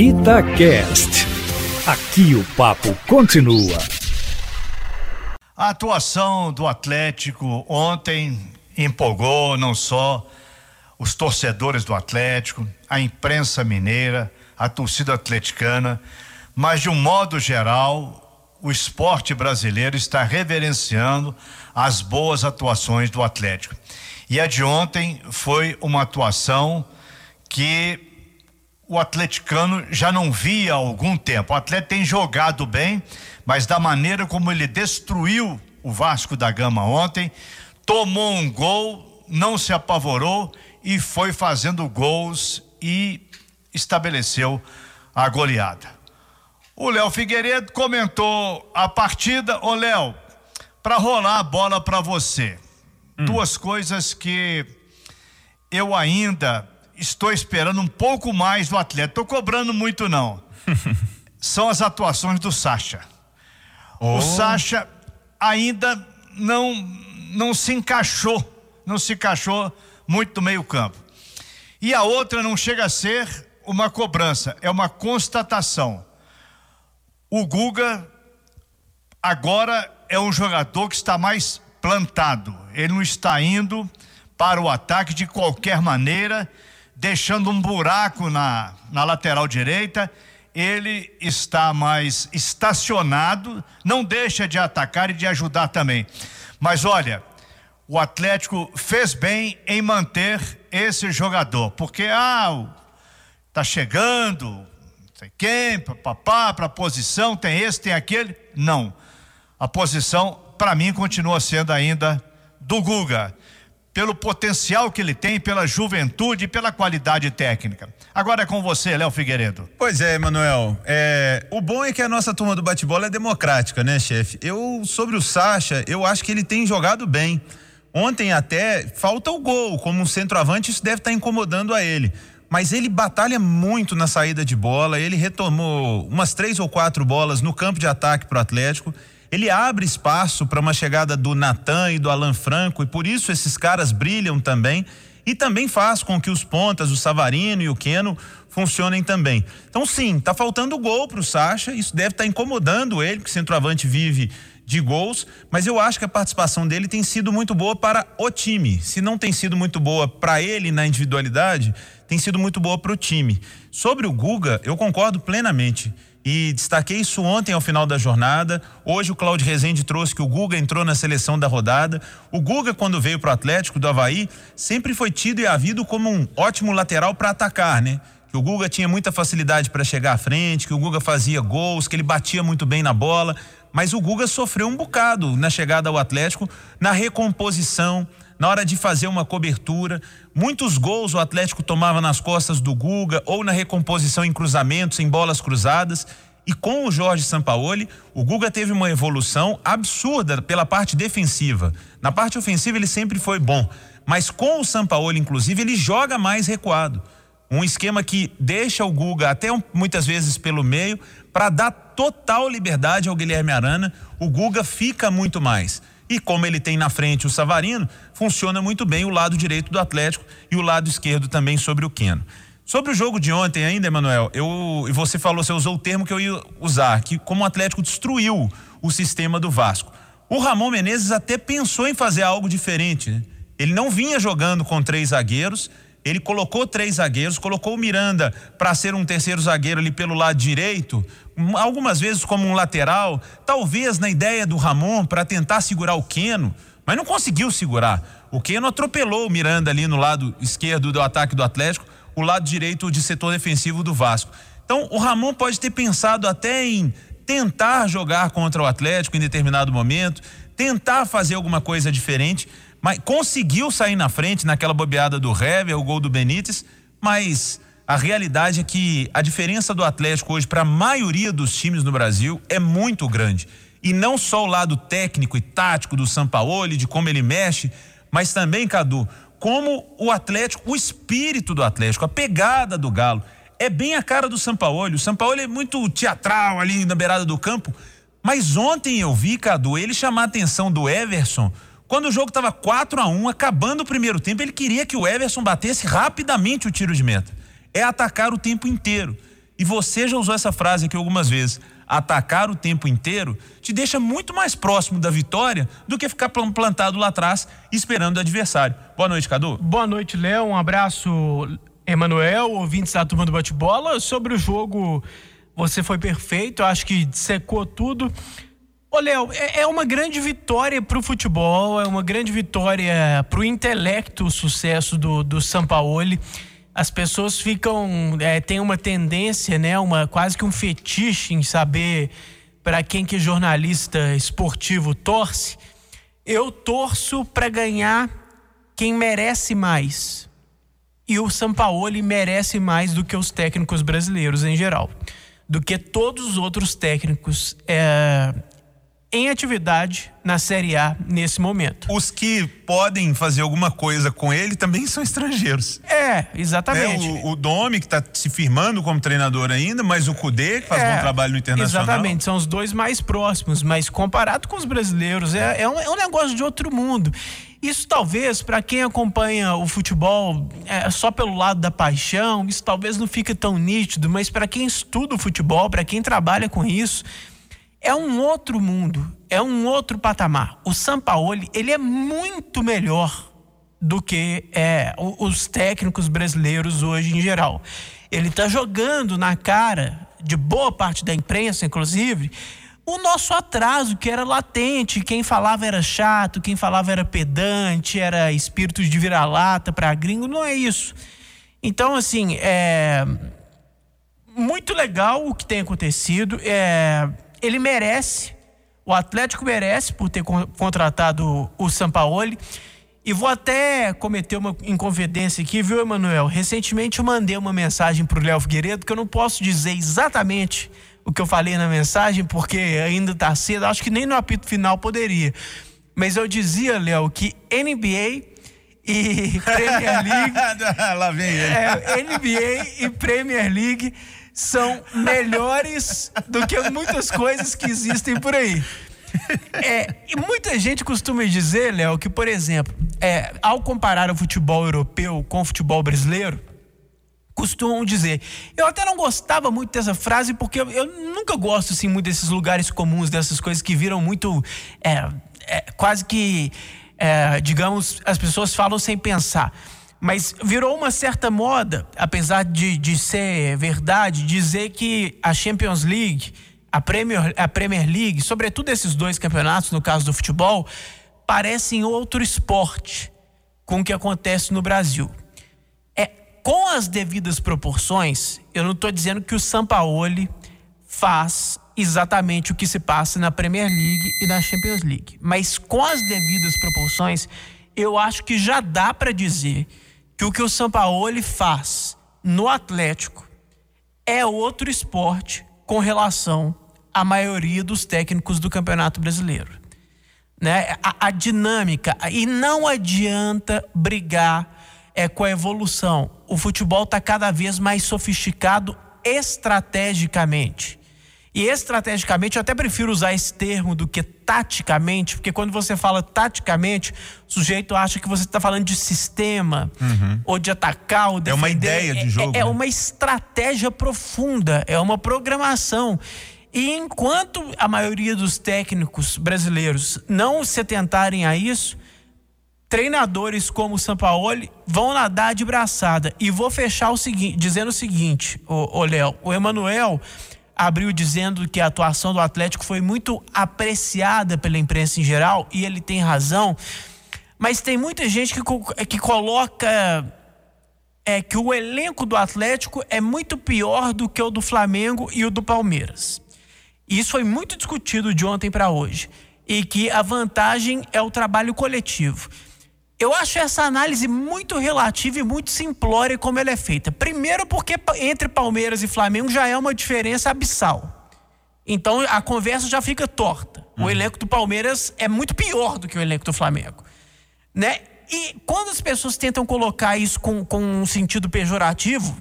Itacast. Aqui o papo continua. A atuação do Atlético ontem empolgou não só os torcedores do Atlético, a imprensa mineira, a torcida atleticana, mas de um modo geral, o esporte brasileiro está reverenciando as boas atuações do Atlético. E a de ontem foi uma atuação que o atleticano já não via há algum tempo. O Atlético tem jogado bem, mas da maneira como ele destruiu o Vasco da Gama ontem, tomou um gol, não se apavorou e foi fazendo gols e estabeleceu a goleada. O Léo Figueiredo comentou a partida. Ô Léo, para rolar a bola para você, hum. duas coisas que eu ainda estou esperando um pouco mais do atleta. Estou cobrando muito, não. São as atuações do Sacha. Oh. O Sacha ainda não, não se encaixou, não se encaixou muito no meio-campo. E a outra não chega a ser uma cobrança, é uma constatação. O Guga agora é um jogador que está mais plantado. Ele não está indo para o ataque de qualquer maneira deixando um buraco na, na lateral direita. Ele está mais estacionado, não deixa de atacar e de ajudar também. Mas olha, o Atlético fez bem em manter esse jogador, porque ah, tá chegando, sei quem, papá, para posição, tem esse, tem aquele. Não. A posição, para mim, continua sendo ainda do Guga pelo potencial que ele tem, pela juventude e pela qualidade técnica. Agora é com você, Léo Figueiredo. Pois é, Emanuel. É, o bom é que a nossa turma do bate-bola é democrática, né, chefe? Eu, sobre o Sacha, eu acho que ele tem jogado bem. Ontem até falta o gol, como um centroavante, isso deve estar incomodando a ele. Mas ele batalha muito na saída de bola, ele retomou umas três ou quatro bolas no campo de ataque para o Atlético ele abre espaço para uma chegada do Natan e do Alan Franco e por isso esses caras brilham também e também faz com que os pontas, o Savarino e o Queno funcionem também. Então sim, tá faltando gol para o Sacha, isso deve estar tá incomodando ele, que o centroavante vive de gols, mas eu acho que a participação dele tem sido muito boa para o time. Se não tem sido muito boa para ele na individualidade, tem sido muito boa para o time. Sobre o Guga, eu concordo plenamente e destaquei isso ontem ao final da jornada. Hoje o Claudio Rezende trouxe que o Guga entrou na seleção da rodada. O Guga, quando veio para o Atlético do Havaí, sempre foi tido e havido como um ótimo lateral para atacar, né? Que o Guga tinha muita facilidade para chegar à frente, que o Guga fazia gols, que ele batia muito bem na bola. Mas o Guga sofreu um bocado na chegada ao Atlético, na recomposição, na hora de fazer uma cobertura. Muitos gols o Atlético tomava nas costas do Guga ou na recomposição em cruzamentos, em bolas cruzadas. E com o Jorge Sampaoli, o Guga teve uma evolução absurda pela parte defensiva. Na parte ofensiva ele sempre foi bom, mas com o Sampaoli, inclusive, ele joga mais recuado. Um esquema que deixa o Guga até muitas vezes pelo meio para dar total liberdade ao Guilherme Arana. O Guga fica muito mais. E como ele tem na frente o Savarino, funciona muito bem o lado direito do Atlético e o lado esquerdo também sobre o Queno. Sobre o jogo de ontem ainda, Emanuel, eu e você falou, você usou o termo que eu ia usar, que como o Atlético destruiu o sistema do Vasco. O Ramon Menezes até pensou em fazer algo diferente. Né? Ele não vinha jogando com três zagueiros, ele colocou três zagueiros, colocou o Miranda para ser um terceiro zagueiro ali pelo lado direito, algumas vezes como um lateral, talvez na ideia do Ramon para tentar segurar o Queno, mas não conseguiu segurar. O Queno atropelou o Miranda ali no lado esquerdo do ataque do Atlético o lado direito de setor defensivo do Vasco. Então, o Ramon pode ter pensado até em tentar jogar contra o Atlético em determinado momento, tentar fazer alguma coisa diferente, mas conseguiu sair na frente naquela bobeada do Hever, o gol do Benítez, mas a realidade é que a diferença do Atlético hoje para a maioria dos times no Brasil é muito grande. E não só o lado técnico e tático do Sampaoli, de como ele mexe, mas também, Cadu, como o Atlético, o espírito do Atlético, a pegada do Galo. É bem a cara do Sampaoli. O Sampaoli é muito teatral ali na beirada do campo. Mas ontem eu vi, Cadu, ele chamar a atenção do Everson. Quando o jogo estava 4 a 1 acabando o primeiro tempo, ele queria que o Everson batesse rapidamente o tiro de meta. É atacar o tempo inteiro. E você já usou essa frase aqui algumas vezes. Atacar o tempo inteiro te deixa muito mais próximo da vitória do que ficar plantado lá atrás esperando o adversário. Boa noite, Cadu. Boa noite, Léo. Um abraço, Emanuel, ouvintes da turma do bate-bola. Sobre o jogo, você foi perfeito. Acho que secou tudo. Ô, Léo, é, é uma grande vitória para o futebol, é uma grande vitória para o intelecto, o sucesso do, do Sampaoli. As pessoas ficam, é, tem uma tendência, né, uma quase que um fetiche em saber para quem que jornalista esportivo torce. Eu torço para ganhar quem merece mais. E o Sampaoli merece mais do que os técnicos brasileiros em geral, do que todos os outros técnicos. É, em atividade na Série A nesse momento. Os que podem fazer alguma coisa com ele também são estrangeiros. É, exatamente. É, o, o Domi, que está se firmando como treinador ainda, mas o Cudê, que faz é, bom trabalho no Internacional. Exatamente, são os dois mais próximos, mas comparado com os brasileiros, é, é, um, é um negócio de outro mundo. Isso talvez, para quem acompanha o futebol é, só pelo lado da paixão, isso talvez não fique tão nítido, mas para quem estuda o futebol, para quem trabalha com isso, é um outro mundo, é um outro patamar. O Sampaoli, ele é muito melhor do que é, os técnicos brasileiros hoje em geral. Ele está jogando na cara de boa parte da imprensa, inclusive, o nosso atraso, que era latente. Quem falava era chato, quem falava era pedante, era espírito de vira-lata para gringo. Não é isso. Então, assim, é muito legal o que tem acontecido. É ele merece, o Atlético merece por ter contratado o Sampaoli. E vou até cometer uma inconfidência aqui, viu, Emanuel? Recentemente eu mandei uma mensagem para o Léo Figueiredo que eu não posso dizer exatamente o que eu falei na mensagem, porque ainda está cedo, acho que nem no apito final poderia. Mas eu dizia, Léo, que NBA e Premier League. Lá vem ele. É, NBA e Premier League são melhores do que muitas coisas que existem por aí. É, e muita gente costuma dizer, Léo, que, por exemplo, é, ao comparar o futebol europeu com o futebol brasileiro, costumam dizer. Eu até não gostava muito dessa frase, porque eu, eu nunca gosto assim, muito desses lugares comuns, dessas coisas que viram muito. É, é quase que, é, digamos, as pessoas falam sem pensar. Mas virou uma certa moda, apesar de, de ser verdade, dizer que a Champions League, a Premier, a Premier League, sobretudo esses dois campeonatos, no caso do futebol, parecem outro esporte com o que acontece no Brasil. É com as devidas proporções, eu não estou dizendo que o Sampaoli faz exatamente o que se passa na Premier League e na Champions League, mas com as devidas proporções, eu acho que já dá para dizer que o que o Sampaoli faz no Atlético é outro esporte com relação à maioria dos técnicos do Campeonato Brasileiro. Né? A, a dinâmica, e não adianta brigar é, com a evolução. O futebol está cada vez mais sofisticado estrategicamente. E estrategicamente, eu até prefiro usar esse termo do que taticamente, porque quando você fala taticamente, o sujeito acha que você está falando de sistema, uhum. ou de atacar, ou defender. É uma ideia de jogo. É, é, é uma estratégia profunda, é uma programação. E enquanto a maioria dos técnicos brasileiros não se atentarem a isso, treinadores como o Sampaoli vão nadar de braçada. E vou fechar o seguinte, dizendo o seguinte, o Léo, o Emanuel abriu dizendo que a atuação do Atlético foi muito apreciada pela imprensa em geral, e ele tem razão. Mas tem muita gente que, que coloca é, que o elenco do Atlético é muito pior do que o do Flamengo e o do Palmeiras. Isso foi muito discutido de ontem para hoje. E que a vantagem é o trabalho coletivo. Eu acho essa análise muito relativa e muito simplória como ela é feita. Primeiro, porque entre Palmeiras e Flamengo já é uma diferença abissal. Então a conversa já fica torta. Uhum. O elenco do Palmeiras é muito pior do que o elenco do Flamengo. Né? E quando as pessoas tentam colocar isso com, com um sentido pejorativo,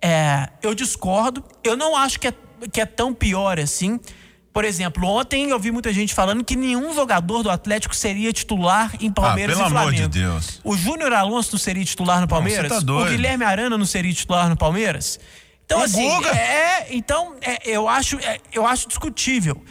é, eu discordo. Eu não acho que é, que é tão pior assim. Por exemplo, ontem eu vi muita gente falando que nenhum jogador do Atlético seria titular em Palmeiras ah, pelo e Flamengo. Amor de Deus. O Júnior Alonso não seria titular no Palmeiras? Não, tá o Guilherme Arana não seria titular no Palmeiras? Então, O assim, Guga? é, então, é, eu, acho, é, eu acho discutível.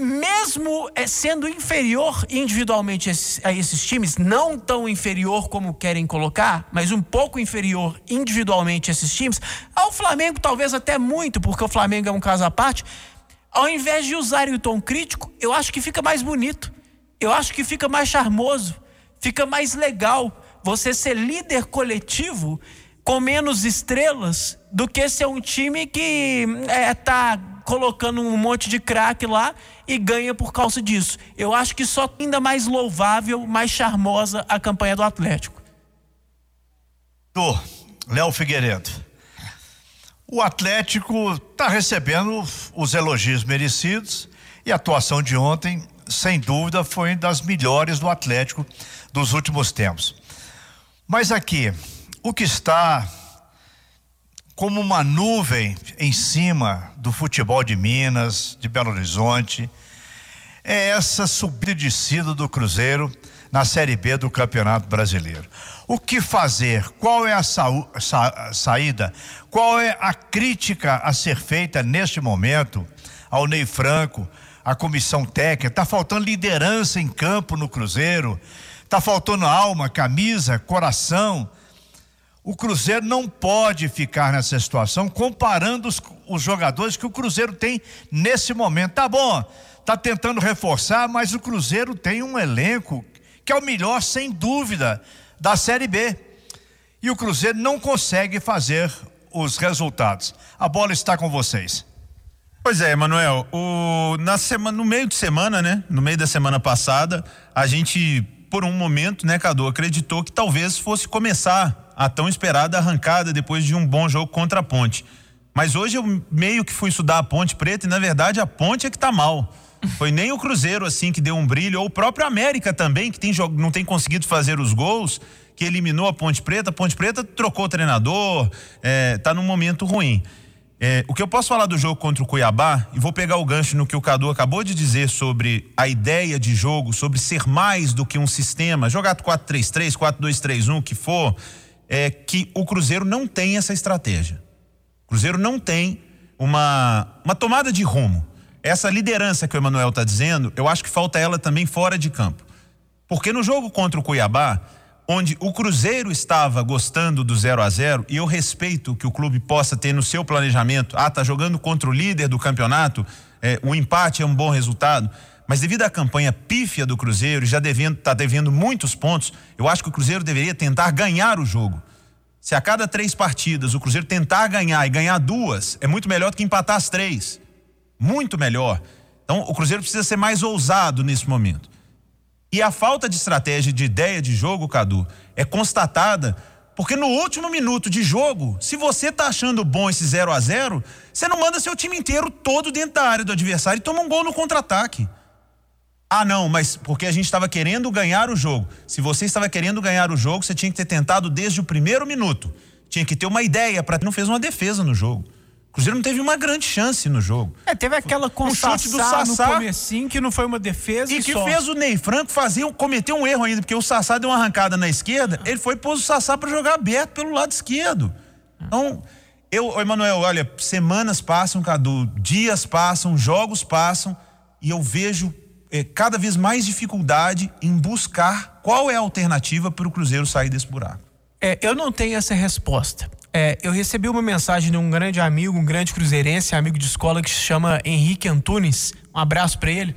Mesmo é, sendo inferior individualmente a esses times, não tão inferior como querem colocar, mas um pouco inferior individualmente a esses times, ao Flamengo talvez até muito, porque o Flamengo é um caso à parte, ao invés de usarem o tom crítico, eu acho que fica mais bonito. Eu acho que fica mais charmoso, fica mais legal você ser líder coletivo com menos estrelas do que ser um time que é, tá colocando um monte de craque lá e ganha por causa disso. Eu acho que só ainda mais louvável, mais charmosa a campanha do Atlético. Do Léo Figueiredo. O Atlético está recebendo os elogios merecidos e a atuação de ontem, sem dúvida, foi das melhores do Atlético dos últimos tempos. Mas aqui, o que está como uma nuvem em cima do futebol de Minas, de Belo Horizonte, é essa subida e descida do Cruzeiro na Série B do Campeonato Brasileiro. O que fazer? Qual é a sa saída? Qual é a crítica a ser feita neste momento ao Ney Franco, à comissão técnica? Está faltando liderança em campo no Cruzeiro, está faltando alma, camisa, coração. O Cruzeiro não pode ficar nessa situação comparando os, os jogadores que o Cruzeiro tem nesse momento. Tá bom, tá tentando reforçar, mas o Cruzeiro tem um elenco que é o melhor, sem dúvida, da Série B. E o Cruzeiro não consegue fazer os resultados. A bola está com vocês. Pois é, Emanuel, o, na semana, no meio de semana, né? No meio da semana passada, a gente, por um momento, né, Cadu, acreditou que talvez fosse começar a tão esperada arrancada depois de um bom jogo contra a Ponte. Mas hoje eu meio que fui estudar a Ponte Preta e na verdade a Ponte é que tá mal. Foi nem o Cruzeiro assim que deu um brilho, ou o próprio América também, que tem, não tem conseguido fazer os gols, que eliminou a Ponte Preta. A Ponte Preta trocou o treinador, é, tá num momento ruim. É, o que eu posso falar do jogo contra o Cuiabá, e vou pegar o gancho no que o Cadu acabou de dizer sobre a ideia de jogo, sobre ser mais do que um sistema, jogar 4-3-3, 4-2-3-1, o que for, é que o Cruzeiro não tem essa estratégia. O Cruzeiro não tem uma, uma tomada de rumo. Essa liderança que o Emanuel está dizendo, eu acho que falta ela também fora de campo. Porque no jogo contra o Cuiabá, onde o Cruzeiro estava gostando do 0 a 0 e eu respeito que o clube possa ter no seu planejamento, ah, tá jogando contra o líder do campeonato, é, o empate é um bom resultado. Mas devido à campanha pífia do Cruzeiro, já devendo, tá devendo muitos pontos, eu acho que o Cruzeiro deveria tentar ganhar o jogo. Se a cada três partidas o Cruzeiro tentar ganhar e ganhar duas, é muito melhor do que empatar as três. Muito melhor. Então o Cruzeiro precisa ser mais ousado nesse momento. E a falta de estratégia, de ideia de jogo, Cadu, é constatada porque no último minuto de jogo, se você tá achando bom esse 0 a 0 você não manda seu time inteiro todo dentro da área do adversário e toma um gol no contra-ataque. Ah, não, mas porque a gente estava querendo ganhar o jogo. Se você estava querendo ganhar o jogo, você tinha que ter tentado desde o primeiro minuto. Tinha que ter uma ideia para não fez uma defesa no jogo. O Cruzeiro não teve uma grande chance no jogo. É, teve aquela com chute do Sassá no comecinho que não foi uma defesa e, e que só. fez o Ney Franco fazer, cometer um erro ainda, porque o Sassá deu uma arrancada na esquerda, ele foi pôs o Sassá para jogar aberto pelo lado esquerdo. Então, eu, Emanuel, olha, semanas passam, Cadu, dias passam, jogos passam, e eu vejo é, cada vez mais dificuldade em buscar qual é a alternativa para o Cruzeiro sair desse buraco. É, eu não tenho essa resposta. É, eu recebi uma mensagem de um grande amigo, um grande cruzeirense, amigo de escola que se chama Henrique Antunes. Um abraço para ele.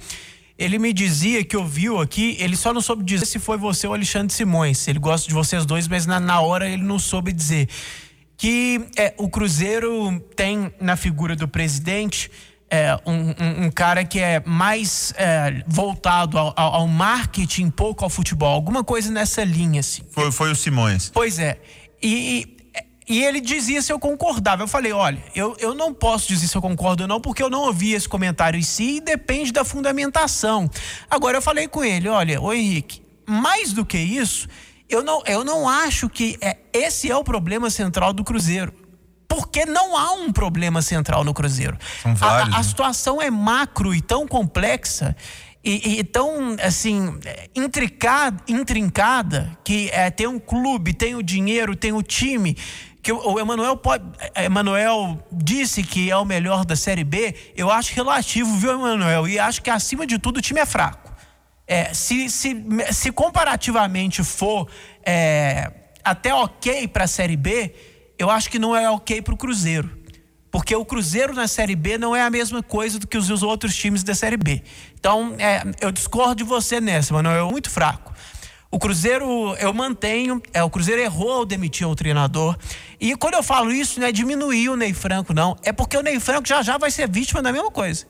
Ele me dizia que ouviu aqui, ele só não soube dizer se foi você ou Alexandre Simões. Ele gosta de vocês dois, mas na, na hora ele não soube dizer. Que é, o Cruzeiro tem na figura do presidente é, um, um, um, cara que é mais é, voltado ao, ao, marketing, pouco ao futebol, alguma coisa nessa linha, assim. Foi, foi o Simões. Pois é. E, e ele dizia se eu concordava. Eu falei, olha, eu, eu não posso dizer se eu concordo ou não, porque eu não ouvi esse comentário em si e depende da fundamentação. Agora eu falei com ele, olha, ô Henrique, mais do que isso, eu não, eu não acho que é, esse é o problema central do Cruzeiro. Porque não há um problema central no Cruzeiro. São vários, a, a né? situação é macro e tão complexa e, e tão assim intricada, intrincada que é, tem um clube, tem o dinheiro, tem o time que o Emanuel pode. Emanuel disse que é o melhor da Série B. Eu acho relativo, viu, Emanuel? E acho que acima de tudo o time é fraco. É, se, se, se comparativamente for é, até ok para a Série B, eu acho que não é ok para o Cruzeiro. Porque o Cruzeiro na Série B não é a mesma coisa do que os outros times da Série B. Então, é, eu discordo de você nessa, mano. É muito fraco. O Cruzeiro, eu mantenho, é, o Cruzeiro errou ao demitir o treinador. E quando eu falo isso, não é diminuir o Ney Franco, não. É porque o Ney Franco já já vai ser vítima da mesma coisa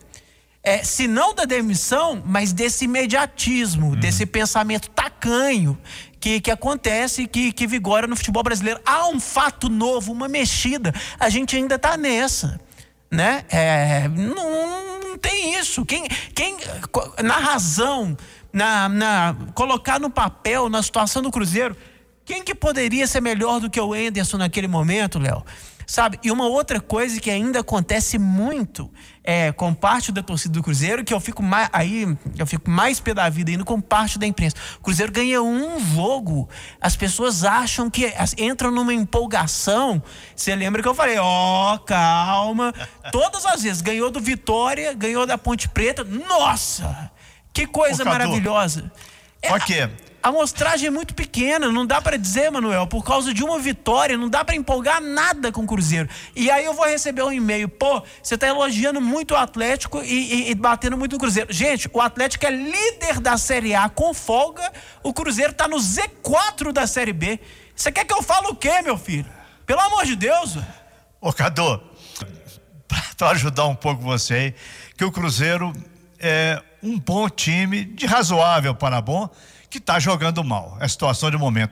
é, se não da demissão, mas desse imediatismo, uhum. desse pensamento tacanho que, que acontece, que, que vigora no futebol brasileiro. Há um fato novo, uma mexida. A gente ainda está nessa. Né? É, não, não tem isso. Quem, quem na razão, na, na colocar no papel, na situação do Cruzeiro, quem que poderia ser melhor do que o Enderson naquele momento, Léo? Sabe? E uma outra coisa que ainda acontece muito é, com parte da torcida do Cruzeiro, que eu fico mais aí, eu fico mais pé da vida indo com parte da imprensa. O Cruzeiro ganha um jogo, as pessoas acham que entram numa empolgação. Você lembra que eu falei, ó, oh, calma. Todas as vezes ganhou do Vitória, ganhou da Ponte Preta. Nossa! Que coisa maravilhosa. É, ok a amostragem é muito pequena, não dá para dizer, Manuel, por causa de uma vitória, não dá para empolgar nada com o Cruzeiro. E aí eu vou receber um e-mail, pô, você tá elogiando muito o Atlético e, e, e, batendo muito no Cruzeiro. Gente, o Atlético é líder da Série A com folga, o Cruzeiro tá no Z4 da Série B. Você quer que eu fale o quê, meu filho? Pelo amor de Deus. Ô, Cadu, para ajudar um pouco você aí, que o Cruzeiro é um bom time, de razoável para bom, que está jogando mal. É a situação de momento.